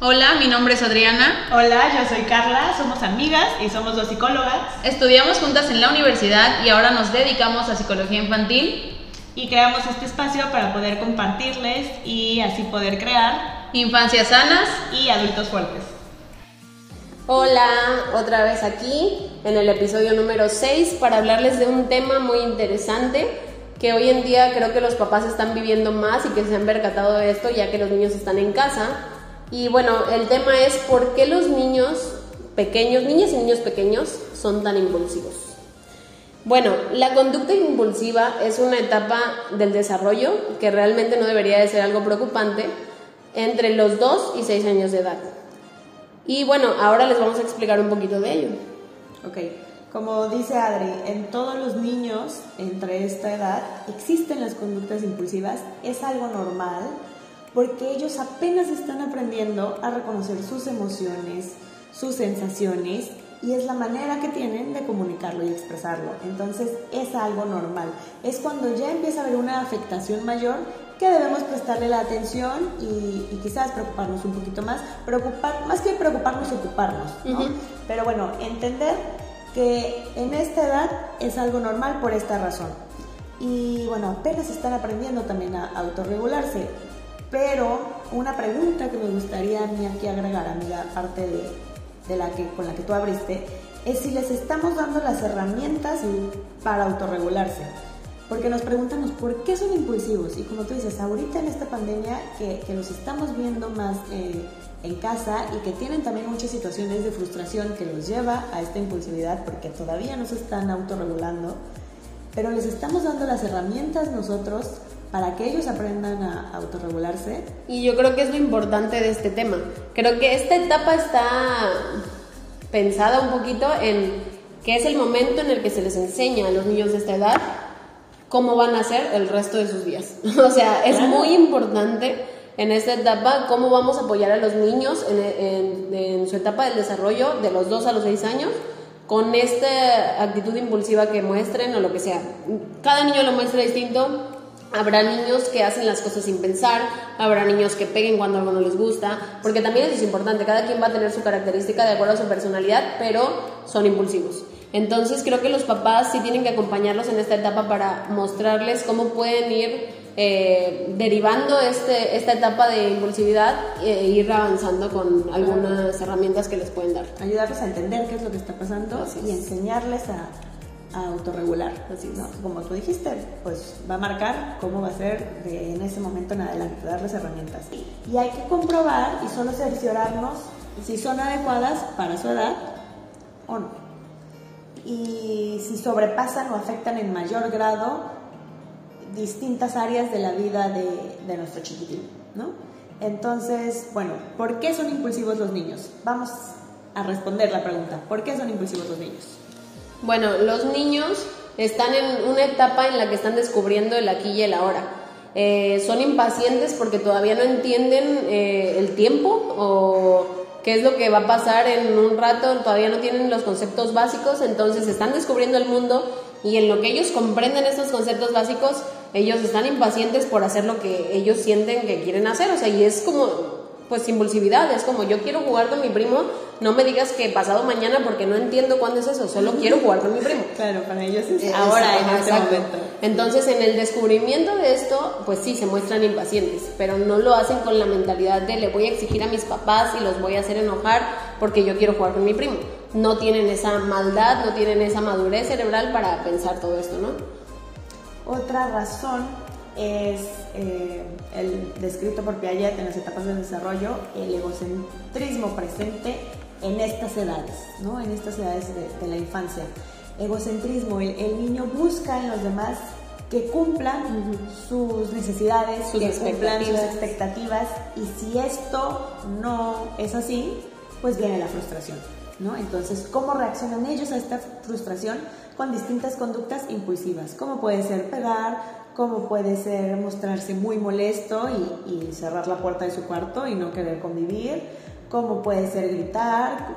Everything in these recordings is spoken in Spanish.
Hola, mi nombre es Adriana. Hola, yo soy Carla, somos amigas y somos dos psicólogas. Estudiamos juntas en la universidad y ahora nos dedicamos a psicología infantil. Y creamos este espacio para poder compartirles y así poder crear infancias sanas y adultos fuertes. Hola, otra vez aquí en el episodio número 6 para hablarles de un tema muy interesante que hoy en día creo que los papás están viviendo más y que se han percatado de esto ya que los niños están en casa y bueno, el tema es por qué los niños pequeños, niñas y niños pequeños, son tan impulsivos. Bueno, la conducta impulsiva es una etapa del desarrollo que realmente no debería de ser algo preocupante entre los 2 y 6 años de edad. Y bueno, ahora les vamos a explicar un poquito de ello. Ok, como dice Adri, en todos los niños entre esta edad existen las conductas impulsivas, es algo normal, porque ellos apenas están aprendiendo a reconocer sus emociones, sus sensaciones y es la manera que tienen de comunicarlo y expresarlo. Entonces es algo normal. Es cuando ya empieza a haber una afectación mayor que debemos prestarle la atención y, quizás preocuparnos un poquito más, preocupar, más que preocuparnos, ocuparnos, ¿no? Pero bueno, entender que en esta edad es algo normal por esta razón. Y bueno, apenas están aprendiendo también a autorregularse. Pero una pregunta que me gustaría a mí aquí agregar, amiga, aparte de, de la que, con la que tú abriste, es si les estamos dando las herramientas para autorregularse. Porque nos preguntamos por qué son impulsivos. Y como tú dices, ahorita en esta pandemia que, que los estamos viendo más eh, en casa y que tienen también muchas situaciones de frustración que los lleva a esta impulsividad porque todavía no se están autorregulando, pero les estamos dando las herramientas nosotros para que ellos aprendan a autorregularse. Y yo creo que es lo importante de este tema. Creo que esta etapa está pensada un poquito en que es el momento en el que se les enseña a los niños de esta edad cómo van a ser el resto de sus días. o sea, es muy importante en esta etapa cómo vamos a apoyar a los niños en, en, su etapa del desarrollo de los 2 a los 6 años con esta actitud impulsiva que muestren o lo que sea. Cada niño lo muestra distinto, Habrá niños que hacen las cosas sin pensar, habrá niños que peguen cuando algo no les gusta, porque también eso es importante, cada quien va a tener su característica de acuerdo a su personalidad, pero son impulsivos. Entonces creo que los papás sí tienen que acompañarlos en esta etapa para mostrarles cómo pueden ir eh, derivando este, esta etapa de impulsividad e ir avanzando con algunas herramientas que les pueden dar. Ayudarles a entender qué es lo que está pasando y enseñarles a a autorregular, así, ¿no? Como tú dijiste, pues va a marcar cómo va a ser de, en ese momento en adelante, darles herramientas. Y hay que comprobar y solo cerciorarnos si son adecuadas para su edad o no. Y si sobrepasan o afectan en mayor grado distintas áreas de la vida de, de nuestro chiquitín, ¿no? Entonces, bueno, ¿por qué son impulsivos los niños? Vamos a responder la pregunta, ¿por qué son impulsivos los niños? Bueno, los niños están en una etapa en la que están descubriendo el aquí y el ahora. Eh, son impacientes porque todavía no entienden eh, el tiempo o qué es lo que va a pasar en un rato, todavía no tienen los conceptos básicos, entonces están descubriendo el mundo y en lo que ellos comprenden estos conceptos básicos, ellos están impacientes por hacer lo que ellos sienten que quieren hacer, o sea, y es como pues impulsividad, es como yo quiero jugar con mi primo, no me digas que pasado mañana porque no entiendo cuándo es eso, solo quiero jugar con mi primo. Claro, para ellos es ahora, en este momento. Entonces, en el descubrimiento de esto, pues sí, se muestran impacientes, pero no lo hacen con la mentalidad de le voy a exigir a mis papás y los voy a hacer enojar porque yo quiero jugar con mi primo. No tienen esa maldad, no tienen esa madurez cerebral para pensar todo esto, ¿no? Otra razón es eh, descrito por Piaget en las etapas de desarrollo, el egocentrismo presente en estas edades, ¿no? en estas edades de, la infancia. Egocentrismo, el, niño busca en los demás que cumplan sus necesidades, sus que cumplan sus expectativas y si esto no es así, pues viene la frustración. ¿no? Entonces, ¿cómo reaccionan ellos a esta frustración? Con distintas conductas impulsivas, como puede ser pegar, como puede ser mostrarse muy molesto y, cerrar la puerta de su cuarto y no querer convivir, como puede ser gritar,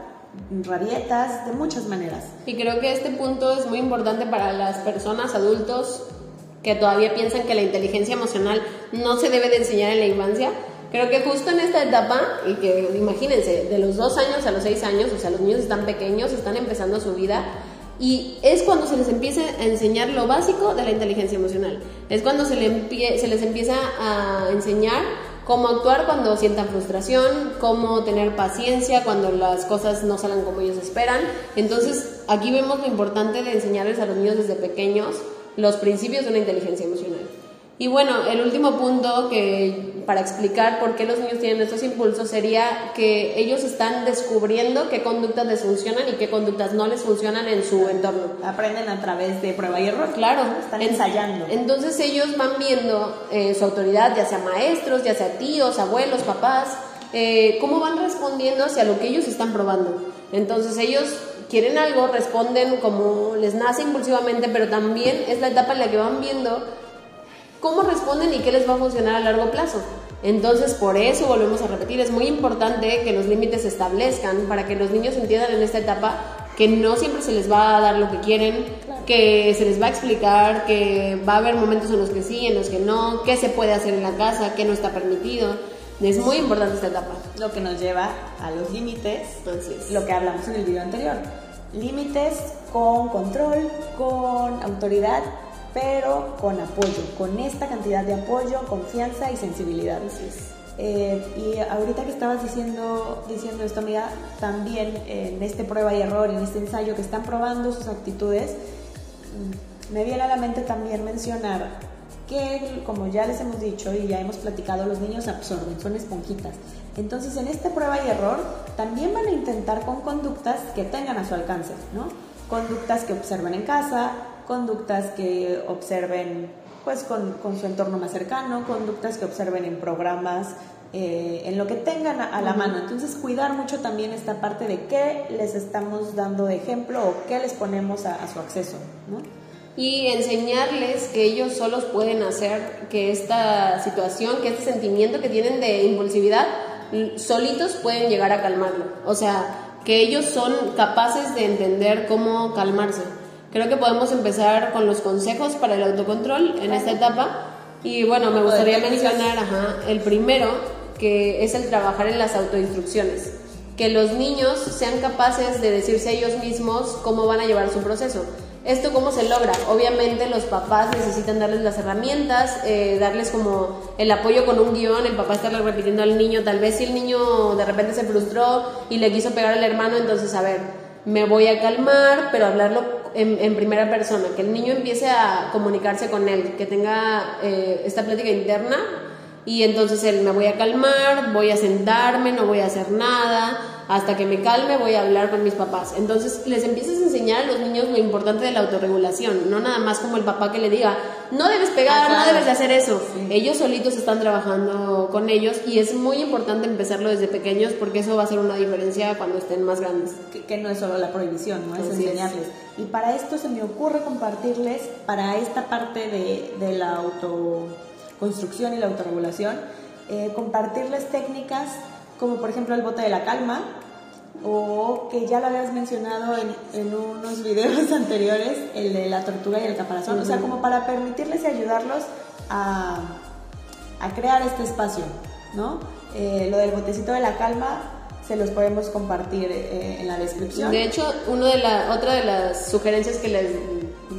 rabietas, de muchas maneras. Y creo que este punto es muy importante para las personas adultos que todavía piensan que la inteligencia emocional no se debe de enseñar en la infancia, Creo que justo en esta etapa, y que imagínense, de los dos años a los seis años, o sea, los niños están pequeños, están empezando su vida, y es cuando se les empieza a enseñar lo básico de la inteligencia emocional. Es cuando se, se les empieza a enseñar cómo actuar cuando sientan frustración, cómo tener paciencia cuando las cosas no salen como ellos esperan. Entonces, aquí vemos lo importante de enseñarles a los niños desde pequeños los principios de una inteligencia emocional. Y bueno, el último punto que para explicar por qué los niños tienen estos impulsos sería que ellos están descubriendo qué conductas les funcionan y qué conductas no les funcionan en su entorno. Aprenden a través de prueba y error. Claro, están ensayando. Entonces ellos van viendo eh, su autoridad, ya sea maestros, ya sea tíos, abuelos, papás, eh, cómo van respondiendo hacia lo que ellos están probando. Entonces ellos quieren algo, responden como les nace impulsivamente, pero también es la etapa en la que van viendo cómo responden y qué les va a funcionar a largo plazo. Entonces, por eso volvemos a repetir, es muy importante que los límites se establezcan para que los niños entiendan en esta etapa que no siempre se les va a dar lo que quieren, que se les va a explicar, que va a haber momentos en los que sí, en los que no, qué se puede hacer en la casa, qué no está permitido. Es muy importante esta etapa. Lo que nos lleva a los límites, lo que hablamos en el video anterior. Límites con control, con autoridad pero con apoyo, con esta cantidad de apoyo, confianza y sensibilidad. Eh, y ahorita que estabas diciendo, diciendo esto, amiga, también en este prueba y error, en este ensayo que están probando sus actitudes, mm, me viene a la mente también mencionar que, como ya les hemos dicho y ya hemos platicado, los niños absorben, son esponjitas. Entonces, en este prueba y error, también van a intentar con conductas que tengan a su alcance, ¿no? Conductas que observen en casa, conductas que observen pues con, su entorno más cercano, conductas que observen en programas, eh, en lo que tengan a, la mano. Entonces cuidar mucho también esta parte de qué les estamos dando de ejemplo o qué les ponemos a, su acceso. Y enseñarles que ellos solos pueden hacer que esta situación, que este sentimiento que tienen de impulsividad, solitos pueden llegar a calmarlo. O sea, que ellos son capaces de entender cómo calmarse Creo que podemos empezar con los consejos para el autocontrol en esta etapa. Y bueno, me gustaría mencionar el primero, que es el trabajar en las autoinstrucciones. Que los niños sean capaces de decirse a ellos mismos cómo van a llevar su proceso. ¿Esto cómo se logra? Obviamente los papás necesitan darles las herramientas, eh, darles como el apoyo con un guion, el papá estarle repitiendo al niño, tal vez si el niño de repente se frustró y le quiso pegar al hermano, entonces a ver, me voy a calmar, pero hablarlo en, primera persona, que el niño empiece a comunicarse con él, que tenga eh, esta plática interna y entonces él me voy a calmar, voy a sentarme, no voy a hacer nada, hasta que me calme voy a hablar con mis papás. Entonces les empiezas a enseñar a los niños lo importante de la autorregulación, no nada más como el papá que le diga, no debes pegar, ah, no debes de hacer eso. Ellos solitos están trabajando con ellos y es muy importante empezarlo desde pequeños porque eso va a hacer una diferencia cuando estén más grandes. Que, no es solo la prohibición, ¿no? es enseñarles. Y para esto se me ocurre compartirles, para esta parte de, de la autoconstrucción y la autorregulación, eh, compartirles técnicas como por ejemplo el bote de la calma, o que ya lo habías mencionado en, en, unos videos anteriores, el de la tortuga y el caparazón, o sea, como para permitirles y ayudarlos a, a crear este espacio, ¿no? Eh, lo del botecito de la calma se los podemos compartir eh, en la descripción. De hecho, uno de la, otra de las sugerencias que les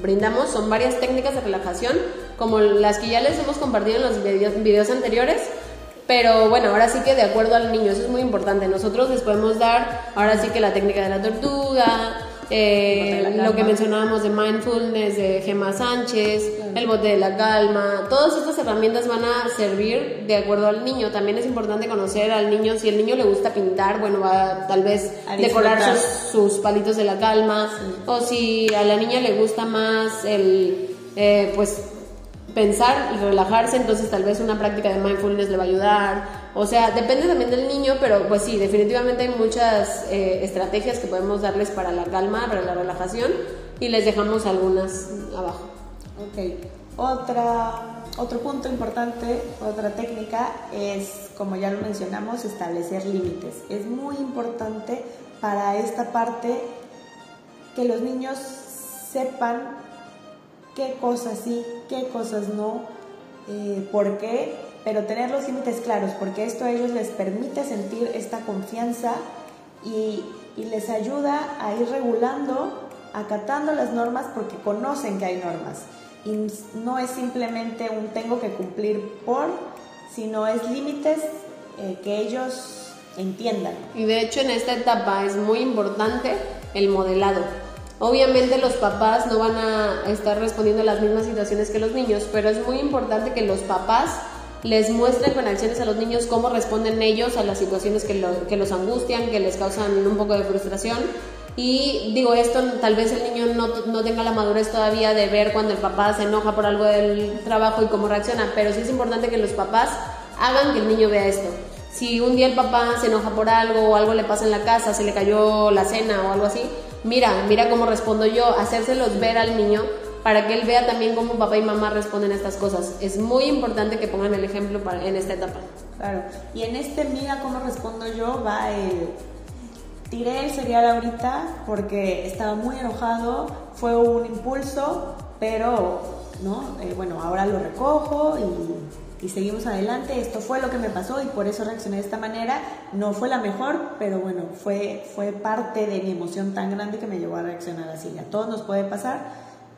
brindamos son varias técnicas de relajación, como las que ya les hemos compartido en los videos, anteriores, pero bueno, ahora sí que de acuerdo al niño, eso es muy importante. Nosotros les podemos dar, ahora sí que la técnica de la tortuga, eh, lo que mencionábamos de mindfulness de Gemma Sánchez, el bote de la calma, todas estas herramientas van a servir de acuerdo al niño. También es importante conocer al niño, si el niño le gusta pintar, bueno, va tal vez decorar sus, palitos de la calma, o si a la niña le gusta más el, eh, pues pensar y relajarse, entonces tal vez una práctica de mindfulness le va a ayudar. O sea, depende también del niño, pero pues sí, definitivamente hay muchas eh, estrategias que podemos darles para la calma, para la relajación y les dejamos algunas abajo. Ok, otra, otro punto importante, otra técnica es, como ya lo mencionamos, establecer límites. Es muy importante para esta parte que los niños sepan qué cosas sí, qué cosas no, eh, por qué pero tener los límites claros, porque esto a ellos les permite sentir esta confianza y, y les ayuda a ir regulando, acatando las normas porque conocen que hay normas. Y no es simplemente un tengo que cumplir por, sino es límites eh, que ellos entiendan. Y de hecho en esta etapa es muy importante el modelado. Obviamente los papás no van a estar respondiendo a las mismas situaciones que los niños, pero es muy importante que los papás les muestren con acciones a los niños cómo responden ellos a las situaciones que, los angustian, que les causan un poco de frustración. Y digo, esto tal vez el niño no, no, tenga la madurez todavía de ver cuando el papá se enoja por algo del trabajo y cómo reacciona, pero sí es importante que los papás hagan que el niño vea esto. Si un día el papá se enoja por algo o algo le pasa en la casa, se le cayó la cena o algo así, mira, mira cómo respondo yo, hacérselos ver al niño para que él vea también cómo papá y mamá responden a estas cosas. Es muy importante que pongan el ejemplo en esta etapa. Claro, y en este mira cómo respondo yo va el... Tiré el cereal ahorita porque estaba muy enojado, fue un impulso, pero, ¿no? Eh, bueno, ahora lo recojo y y seguimos adelante. Esto fue lo que me pasó y por eso reaccioné de esta manera. No fue la mejor, pero bueno, fue, fue parte de mi emoción tan grande que me llevó a reaccionar así. A todos nos puede pasar,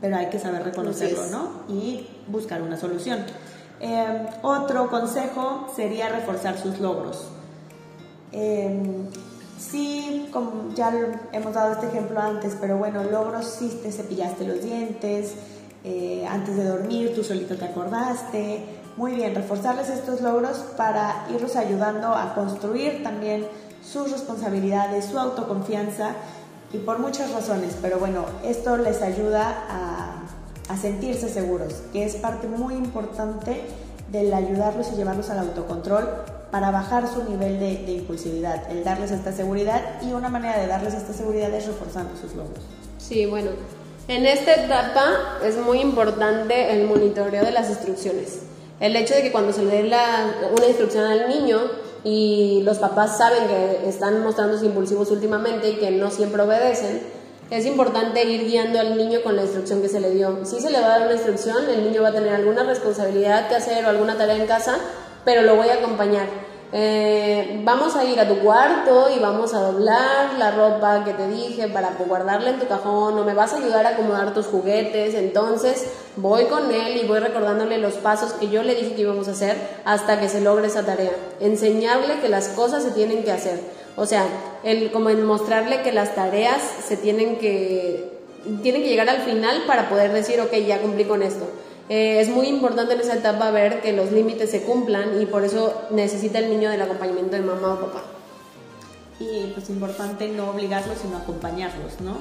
pero hay que saber reconocerlo, ¿no? Y buscar una solución. Eh, otro consejo sería reforzar sus logros. Eh, sí, como ya hemos dado este ejemplo antes, pero bueno, logros sí te cepillaste los dientes, eh, antes de dormir tú solito te acordaste, muy bien, reforzarles estos logros para irlos ayudando a construir también sus responsabilidades, su autoconfianza y por muchas razones, pero bueno, esto les ayuda a, sentirse seguros, que es parte muy importante del ayudarlos y llevarlos al autocontrol para bajar su nivel de, de, impulsividad, el darles esta seguridad y una manera de darles esta seguridad es reforzando sus logros. Sí, bueno, en esta etapa es muy importante el monitoreo de las instrucciones. El hecho de que cuando se le dé una instrucción al niño y los papás saben que están mostrándose impulsivos últimamente y que no siempre obedecen, es importante ir guiando al niño con la instrucción que se le dio. Si se le va a dar una instrucción, el niño va a tener alguna responsabilidad que hacer o alguna tarea en casa, pero lo voy a acompañar eh, vamos a ir a tu cuarto y vamos a doblar la ropa que te dije para guardarla en tu cajón o me vas a ayudar a acomodar tus juguetes. Entonces voy con él y voy recordándole los pasos que yo le dije que íbamos a hacer hasta que se logre esa tarea. Enseñarle que las cosas se tienen que hacer. O sea, el, como en mostrarle que las tareas se tienen que, tienen que llegar al final para poder decir, ok, ya cumplí con esto. Eh, es muy importante en esa etapa ver que los límites se cumplan y por eso necesita el niño del acompañamiento de mamá o papá. Y pues importante no obligarlos, sino acompañarlos, ¿no?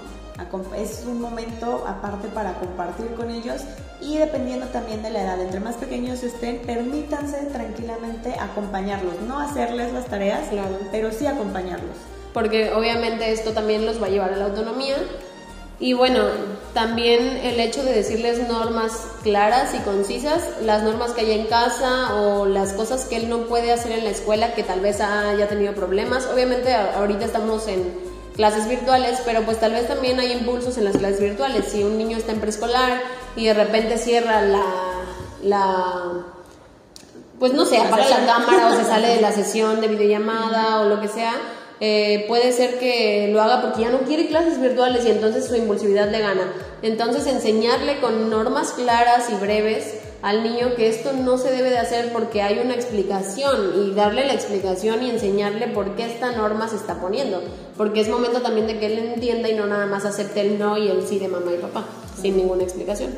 Es un momento aparte para compartir con ellos y dependiendo también de la edad, entre más pequeños estén, permítanse tranquilamente acompañarlos, no hacerles las tareas, pero sí acompañarlos. Porque obviamente esto también los va a llevar a la autonomía y bueno, también el hecho de decirles normas claras y concisas, las normas que hay en casa o las cosas que él no puede hacer en la escuela que tal vez haya tenido problemas. Obviamente ahorita estamos en clases virtuales, pero pues tal vez también hay impulsos en las clases virtuales. Si un niño está en preescolar y de repente cierra la, la pues no sé, apaga la cámara o se sale de la sesión de videollamada o lo que sea, eh, puede ser que lo haga porque ya no quiere clases virtuales y entonces su impulsividad le gana. Entonces enseñarle con normas claras y breves al niño que esto no se debe de hacer porque hay una explicación y darle la explicación y enseñarle por qué esta norma se está poniendo. Porque es momento también de que él entienda y no nada más acepte el no y el sí de mamá y papá, sin ninguna explicación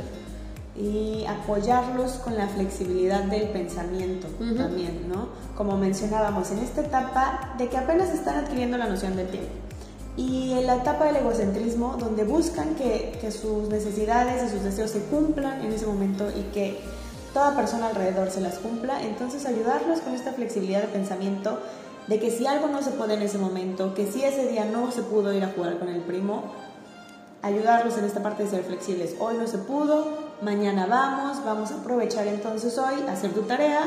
y apoyarlos con la flexibilidad del pensamiento también, ¿no? Como mencionábamos, en esta etapa de que apenas están adquiriendo la noción del tiempo. Y en la etapa del egocentrismo, donde buscan que, que sus necesidades y sus deseos se cumplan en ese momento y que toda persona alrededor se las cumpla, entonces ayudarlos con esta flexibilidad de pensamiento de que si algo no se puede en ese momento, que si ese día no se pudo ir a jugar con el primo, ayudarlos en esta parte de ser flexibles. Hoy no se pudo, mañana vamos, vamos a aprovechar entonces hoy, hacer tu tarea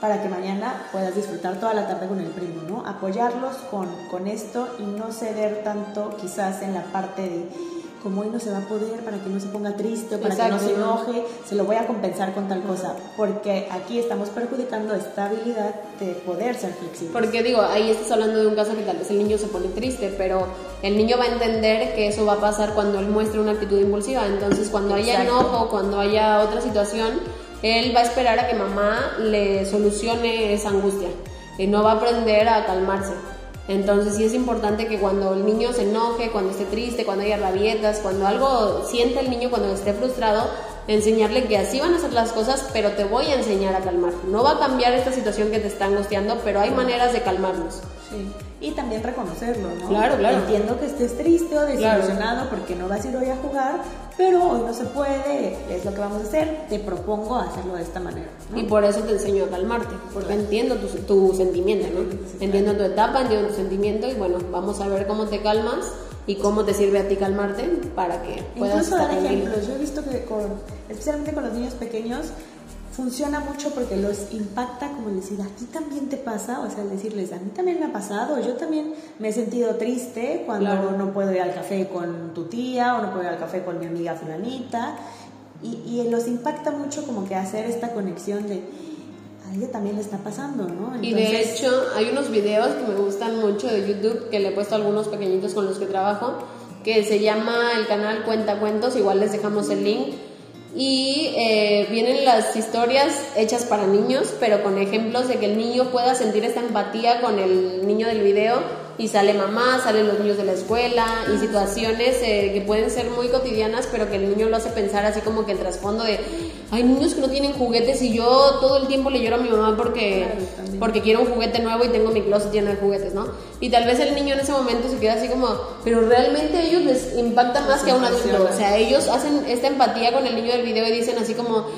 para que mañana puedas disfrutar toda la tarde con el primo, ¿no? Apoyarlos con, con esto y no ceder tanto quizás en la parte de como hoy no se va a poder, para que no se ponga triste, para que no se enoje, se lo voy a compensar con tal cosa, porque aquí estamos perjudicando esta habilidad de poder ser flexible. Porque digo, ahí estás hablando de un caso que tal vez el niño se pone triste, pero el niño va a entender que eso va a pasar cuando él muestre una actitud impulsiva, entonces cuando haya enojo, cuando haya otra situación, él va a esperar a que mamá le solucione esa angustia. Y no va a aprender a calmarse. Entonces sí es importante que cuando el niño se enoje, cuando esté triste, cuando haya rabietas, cuando algo siente el niño, cuando esté frustrado, enseñarle que así van a ser las cosas, pero te voy a enseñar a calmar. No va a cambiar esta situación que te está angustiando, pero hay maneras de calmarnos. Sí. Y también reconocerlo, ¿no? Claro, claro. Entiendo que estés triste o desilusionado porque no vas a ir hoy a jugar, pero hoy no se puede, es lo que vamos a hacer, te propongo hacerlo de esta manera. Y por eso te enseño a calmarte, porque entiendo tu, tu sentimiento, ¿no? entiendo tu etapa, entiendo tu sentimiento y bueno, vamos a ver cómo te calmas y cómo te sirve a ti calmarte para que puedas Incluso dar ejemplos. Yo he visto que con, especialmente con los niños pequeños, funciona mucho porque los impacta como decir, a ti también te pasa, o sea, decirles, a mí también me ha pasado, yo también me he sentido triste cuando no puedo ir al café con tu tía o no puedo ir al café con mi amiga fulanita, y, y los impacta mucho como que hacer esta conexión de, a ella también le está pasando, ¿no? Y de hecho, hay unos videos que me gustan mucho de YouTube, que le he puesto algunos pequeñitos con los que trabajo, que se llama el canal Cuenta Cuentos, igual les dejamos el link y eh, vienen las historias hechas para niños, pero con ejemplos de que el niño pueda sentir esta empatía con el niño del video y sale mamá, salen los niños de la escuela y situaciones eh, que pueden ser muy cotidianas, pero que el niño lo hace pensar así como que el trasfondo de, hay niños que no tienen juguetes y yo todo el tiempo le lloro a mi mamá porque, porque quiero un juguete nuevo y tengo mi closet lleno de juguetes, ¿no? Y tal vez el niño en ese momento se queda así como, pero realmente a ellos les impacta más que a un adulto, o sea, ellos hacen esta empatía con el niño del video y dicen así como,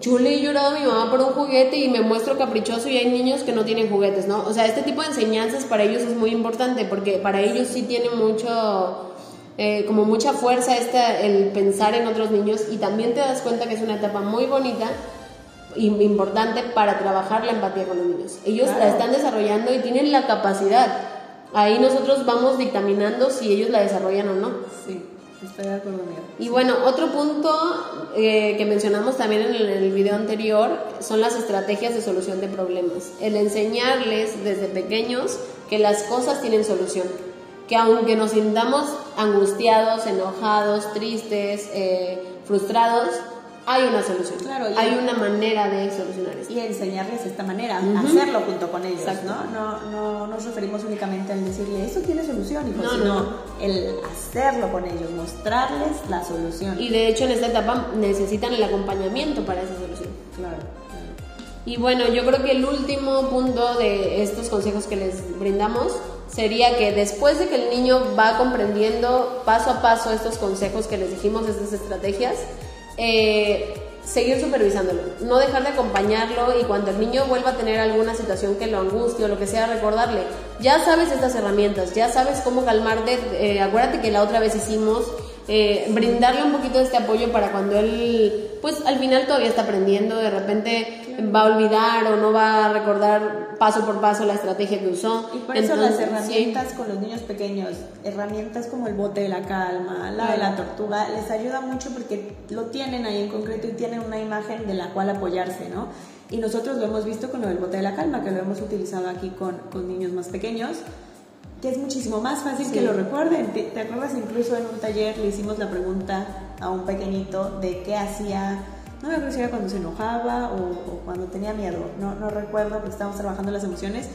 yo le he llorado a mi mamá por un juguete y me muestro caprichoso y hay niños que no tienen juguetes, ¿no? O sea, este tipo de enseñanzas para ellos es muy importante porque para ellos sí tiene mucho, eh, como mucha fuerza este, el pensar en otros niños y también te das cuenta que es una etapa muy bonita y importante para trabajar la empatía con los niños. Ellos la están desarrollando y tienen la capacidad. Ahí nosotros vamos dictaminando si ellos la desarrollan o no. Sí. Y bueno, otro punto eh, que mencionamos también en el, en video anterior son las estrategias de solución de problemas. El enseñarles desde pequeños que las cosas tienen solución. Que aunque nos sintamos angustiados, enojados, tristes, eh, frustrados, hay una solución. Claro, hay una manera de solucionar esto. Y enseñarles esta manera, hacerlo junto con ellos, ¿no? ¿no? No nos referimos únicamente al decirle, eso tiene solución, hijo, no, sino el hacerlo con ellos, mostrarles la solución. Y de hecho en esta etapa necesitan el acompañamiento para esa solución. Claro. Y bueno, yo creo que el último punto de estos consejos que les brindamos sería que después de que el niño va comprendiendo paso a paso estos consejos que les dijimos, estas estrategias, eh, seguir supervisándolo, no dejar de acompañarlo y cuando el niño vuelva a tener alguna situación que lo angustie o lo que sea, recordarle, ya sabes estas herramientas, ya sabes cómo calmarte, eh, acuérdate que la otra vez hicimos, eh, brindarle un poquito de este apoyo para cuando él, pues al final todavía está aprendiendo, de repente va a olvidar o no va a recordar paso por paso la estrategia que usó. Y por eso las herramientas con los niños pequeños, herramientas como el bote de la calma, la de la tortuga, les ayuda mucho porque lo tienen ahí en concreto y tienen una imagen de la cual apoyarse, ¿no? Y nosotros lo hemos visto con lo del bote de la calma, que lo hemos utilizado aquí con, con niños más pequeños que es muchísimo más fácil que lo recuerden. ¿Te, ¿Te, acuerdas incluso en un taller le hicimos la pregunta a un pequeñito de qué hacía no me acuerdo si era cuando se enojaba o, cuando tenía miedo, no, no recuerdo porque estábamos trabajando las emociones,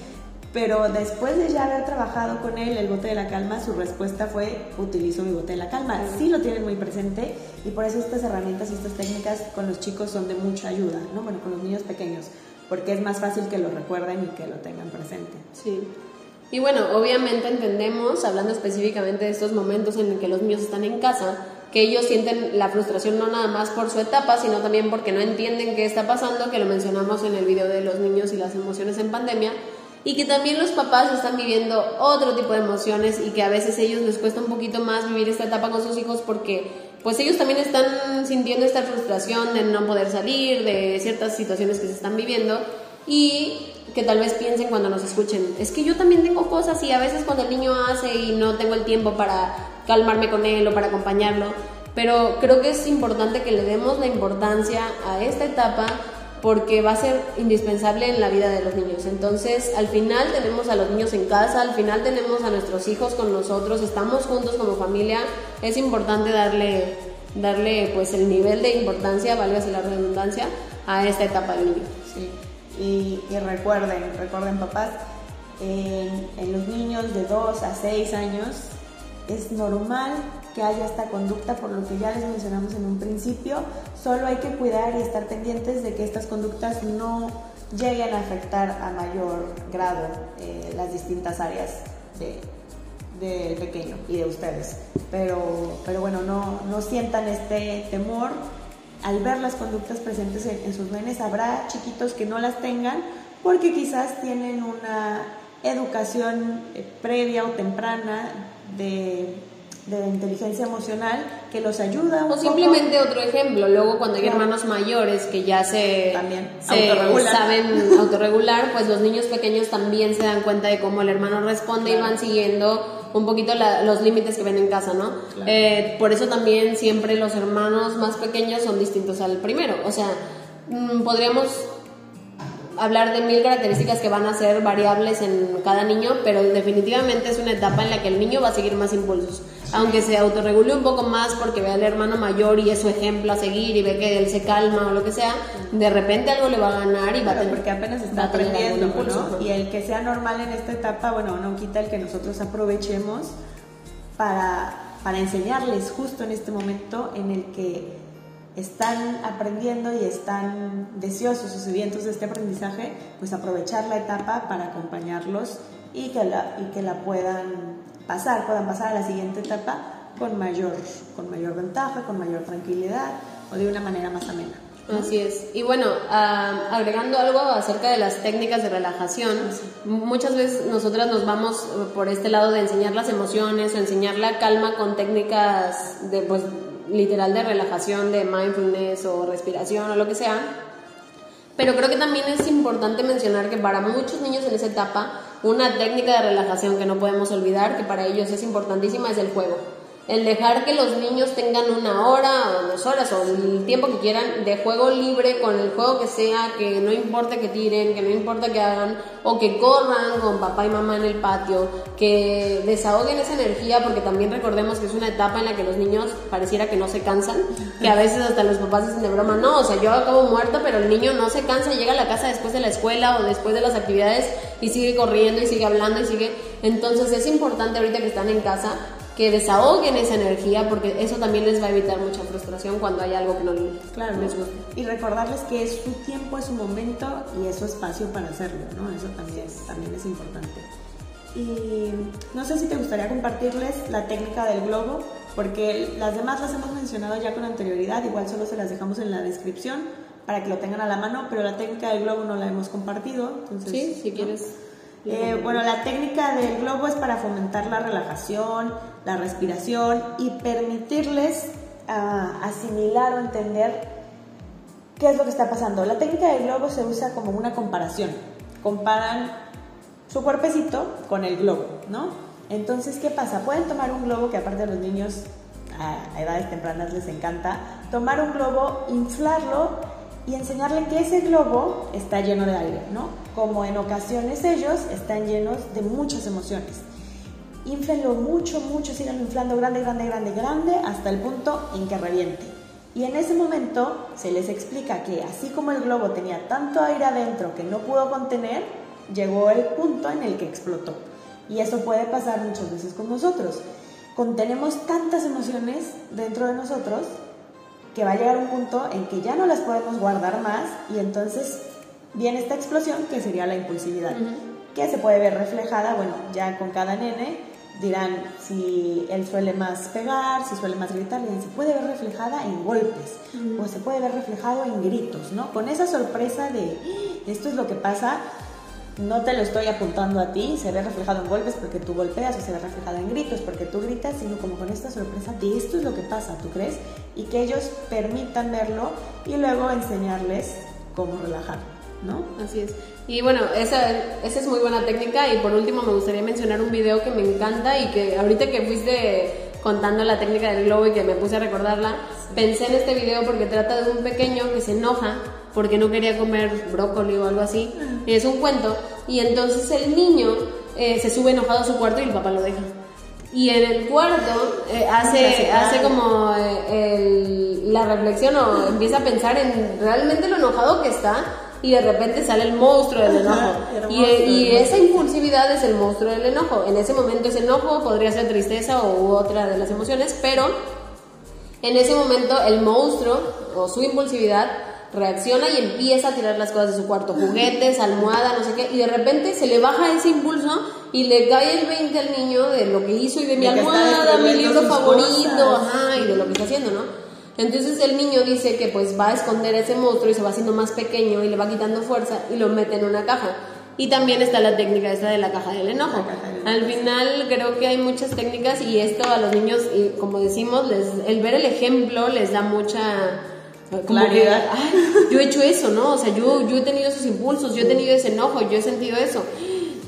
pero después de ya haber trabajado con él el bote de la calma, su respuesta fue utilizo mi bote de la calma. Sí lo tienen muy presente y por eso estas herramientas y estas técnicas con los chicos son de mucha ayuda, ¿no? Bueno, con los niños pequeños, porque es más fácil que lo recuerden y que lo tengan presente. Sí. Y bueno, obviamente entendemos, hablando específicamente de estos momentos en los que los niños están en casa, que ellos sienten la frustración no nada más por su etapa, sino también porque no entienden qué está pasando, que lo mencionamos en el video de los niños y las emociones en pandemia, y que también los papás están viviendo otro tipo de emociones y que a veces ellos les cuesta un poquito más vivir esta etapa con sus hijos porque pues ellos también están sintiendo esta frustración de no poder salir, de ciertas situaciones que se están viviendo y que tal vez piensen cuando nos escuchen, es que yo también tengo cosas y a veces cuando el niño hace y no tengo el tiempo para calmarme con él o para acompañarlo, pero creo que es importante que le demos la importancia a esta etapa porque va a ser indispensable en la vida de los niños. Entonces, al final tenemos a los niños en casa, al final tenemos a nuestros hijos con nosotros, estamos juntos como familia, es importante darle, darle pues el nivel de importancia, valga la redundancia, a esta etapa del niño. Y, recuerden, recuerden papás, en, los niños de 2 a 6 años es normal que haya esta conducta, por lo que ya les mencionamos en un principio. Solo hay que cuidar y estar pendientes de que estas conductas no lleguen a afectar a mayor grado eh, las distintas áreas del de pequeño y de ustedes. Pero, pero bueno, no, no sientan este temor. Al ver las conductas presentes en, en sus nenes, habrá chiquitos que no las tengan porque quizás tienen una educación eh, previa o temprana de de inteligencia emocional que los ayuda. o simplemente otro ejemplo, luego cuando hay hermanos mayores que ya se, también saben autorregular, pues los niños pequeños también se dan cuenta de cómo el hermano responde y van siguiendo un poquito los límites que ven en casa, ¿no? Eh, por eso también siempre los hermanos más pequeños son distintos al primero, o sea, mm, podríamos hablar de mil características que van a ser variables en cada niño, pero definitivamente es una etapa en la que el niño va a seguir más impulsos. Aunque se autorregule un poco más porque ve al hermano mayor y es su ejemplo a seguir y ve que él se calma o lo que sea, de repente algo le va a ganar y va a tener. Porque apenas está aprendiendo, ¿no? Y el que sea normal en esta etapa, bueno, no quita el que nosotros aprovechemos para, para enseñarles justo en este momento en el que están aprendiendo y están deseosos o sedientos de este aprendizaje, pues aprovechar la etapa para acompañarlos y que la, y que la puedan pasar, puedan pasar a la siguiente etapa con mayor, con mayor ventaja, con mayor tranquilidad o de una manera más amena. Así es. Y bueno, agregando algo acerca de las técnicas de relajación, muchas veces nosotras nos vamos por este lado de enseñar las emociones, enseñar la calma con técnicas de, pues, literal de relajación, de mindfulness o respiración o lo que sea. Pero creo que también es importante mencionar que para muchos niños en esa etapa, una técnica de relajación que no podemos olvidar, que para ellos es importantísima, es el juego el dejar que los niños tengan una hora o dos horas o el tiempo que quieran de juego libre con el juego que sea, que no importa que tiren, que no importa que hagan o que corran con papá y mamá en el patio, que desahoguen esa energía porque también recordemos que es una etapa en la que los niños pareciera que no se cansan, que a veces hasta los papás dicen de broma, no, o sea, yo acabo muerto, pero el niño no se cansa, llega a la casa después de la escuela o después de las actividades y sigue corriendo y sigue hablando y sigue, entonces es importante ahorita que están en casa que desahoguen esa energía porque eso también les va a evitar mucha frustración cuando hay algo que no claro. les gusta. Y recordarles que es su tiempo, es su momento y es su espacio para hacerlo, ¿no? Eso también, también es importante. Y no sé si te gustaría compartirles la técnica del globo, porque las demás las hemos mencionado ya con anterioridad, igual solo se las dejamos en la descripción para que lo tengan a la mano, pero la técnica del globo no la hemos compartido. Entonces, sí, si quieres. Eh, bueno, la técnica del globo es para fomentar la relajación, la respiración y permitirles ah, asimilar o entender qué es lo que está pasando. La técnica del globo se usa como una comparación. Comparan su cuerpecito con el globo, ¿no? Entonces, ¿qué pasa? Pueden tomar un globo que aparte a los niños a edades tempranas les encanta, tomar un globo, inflarlo y enseñarle que ese globo está lleno de aire, ¿no? Como en ocasiones ellos están llenos de muchas emociones. Inflenlo mucho, mucho, síganlo inflando grande, grande, grande, grande, hasta el punto en que reviente. Y en ese momento se les explica que así como el globo tenía tanto aire adentro que no pudo contener, llegó el punto en el que explotó. Y eso puede pasar muchas veces con nosotros. Contenemos tantas emociones dentro de nosotros que va a llegar un punto en que ya no las podemos guardar más y entonces viene esta explosión que sería la impulsividad, que se puede ver reflejada, bueno, ya con cada nene dirán si él suele más pegar, si suele más gritar, se puede ver reflejada en golpes o se puede ver reflejado en gritos, ¿no? Con esa sorpresa de ¡Ah! esto es lo que pasa, no te lo estoy apuntando a ti, se ve reflejado en golpes porque tú golpeas o se ve reflejado en gritos porque tú gritas, sino como con esta sorpresa de esto es lo que pasa, ¿tú crees? Y que ellos permitan verlo y luego enseñarles cómo relajar. ¿no? Así es. Y bueno, esa, esa es muy buena técnica. Y por último, me gustaría mencionar un video que me encanta y que ahorita que fuiste contando la técnica del globo y que me puse a recordarla, pensé en este video porque trata de un pequeño que se enoja porque no quería comer brócoli o algo así. Es un cuento. Y entonces el niño eh, se sube enojado a su cuarto y el papá lo deja. Y en el cuarto eh, hace, hace como eh, el- la reflexión o empieza a pensar en realmente lo enojado que está y de repente sale el monstruo del enojo. Ajá, Y, y esa impulsividad es el monstruo del enojo. En ese momento ese enojo podría ser tristeza o u otra de las emociones, pero en ese momento el monstruo o su impulsividad reacciona y empieza a tirar las cosas de su cuarto, juguetes, almohada, no sé qué, y de repente se le baja ese impulso y le cae el 20 al niño de lo que hizo y de mi almohada, mi libro favorito, ajá, y de lo que está haciendo, ¿no? Entonces el niño dice que pues va a esconder ese monstruo y se va haciendo más pequeño y le va quitando fuerza y lo mete en una caja. Y también está la técnica esta de la caja del enojo. Caja del. Al final creo que hay muchas técnicas y esto a los niños, y como decimos, les, el ver el ejemplo les da mucha Claridad. que, "Ay, yo he hecho eso, ¿no? O sea, yo, yo he tenido esos impulsos, yo he tenido ese enojo, yo he sentido eso.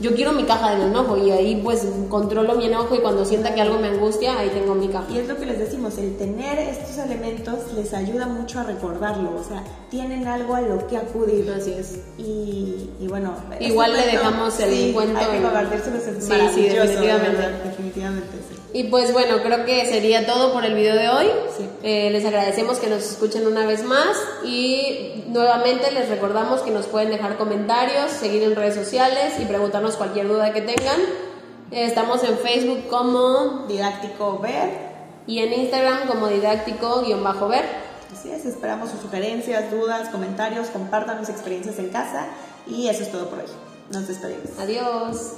Yo quiero mi caja del enojo y ahí pues controlo mi enojo y cuando sienta que algo me angustia, ahí tengo mi caja. Y es lo que les decimos, el tener estos elementos les ayuda mucho a recordarlo, o sea, tienen algo a lo que acudir. Así es. Y, y bueno, Igual este le dejamos el sí, cuento Hay que compartírselos, es Sí, sí, de definitivamente. verdad, definitivamente sí. Y pues bueno, creo que sería todo por el video de hoy. Sí. Eh, les agradecemos que nos escuchen una vez más y nuevamente les recordamos que nos pueden dejar comentarios, seguir en redes sociales y preguntarnos cualquier duda que tengan. Eh, estamos en Facebook como Didáctico ver, y en Instagram como didáctico-ver. así es, esperamos sus sugerencias, dudas, comentarios, compartan sus experiencias en casa y eso es todo por hoy. Nos despedimos. Adiós.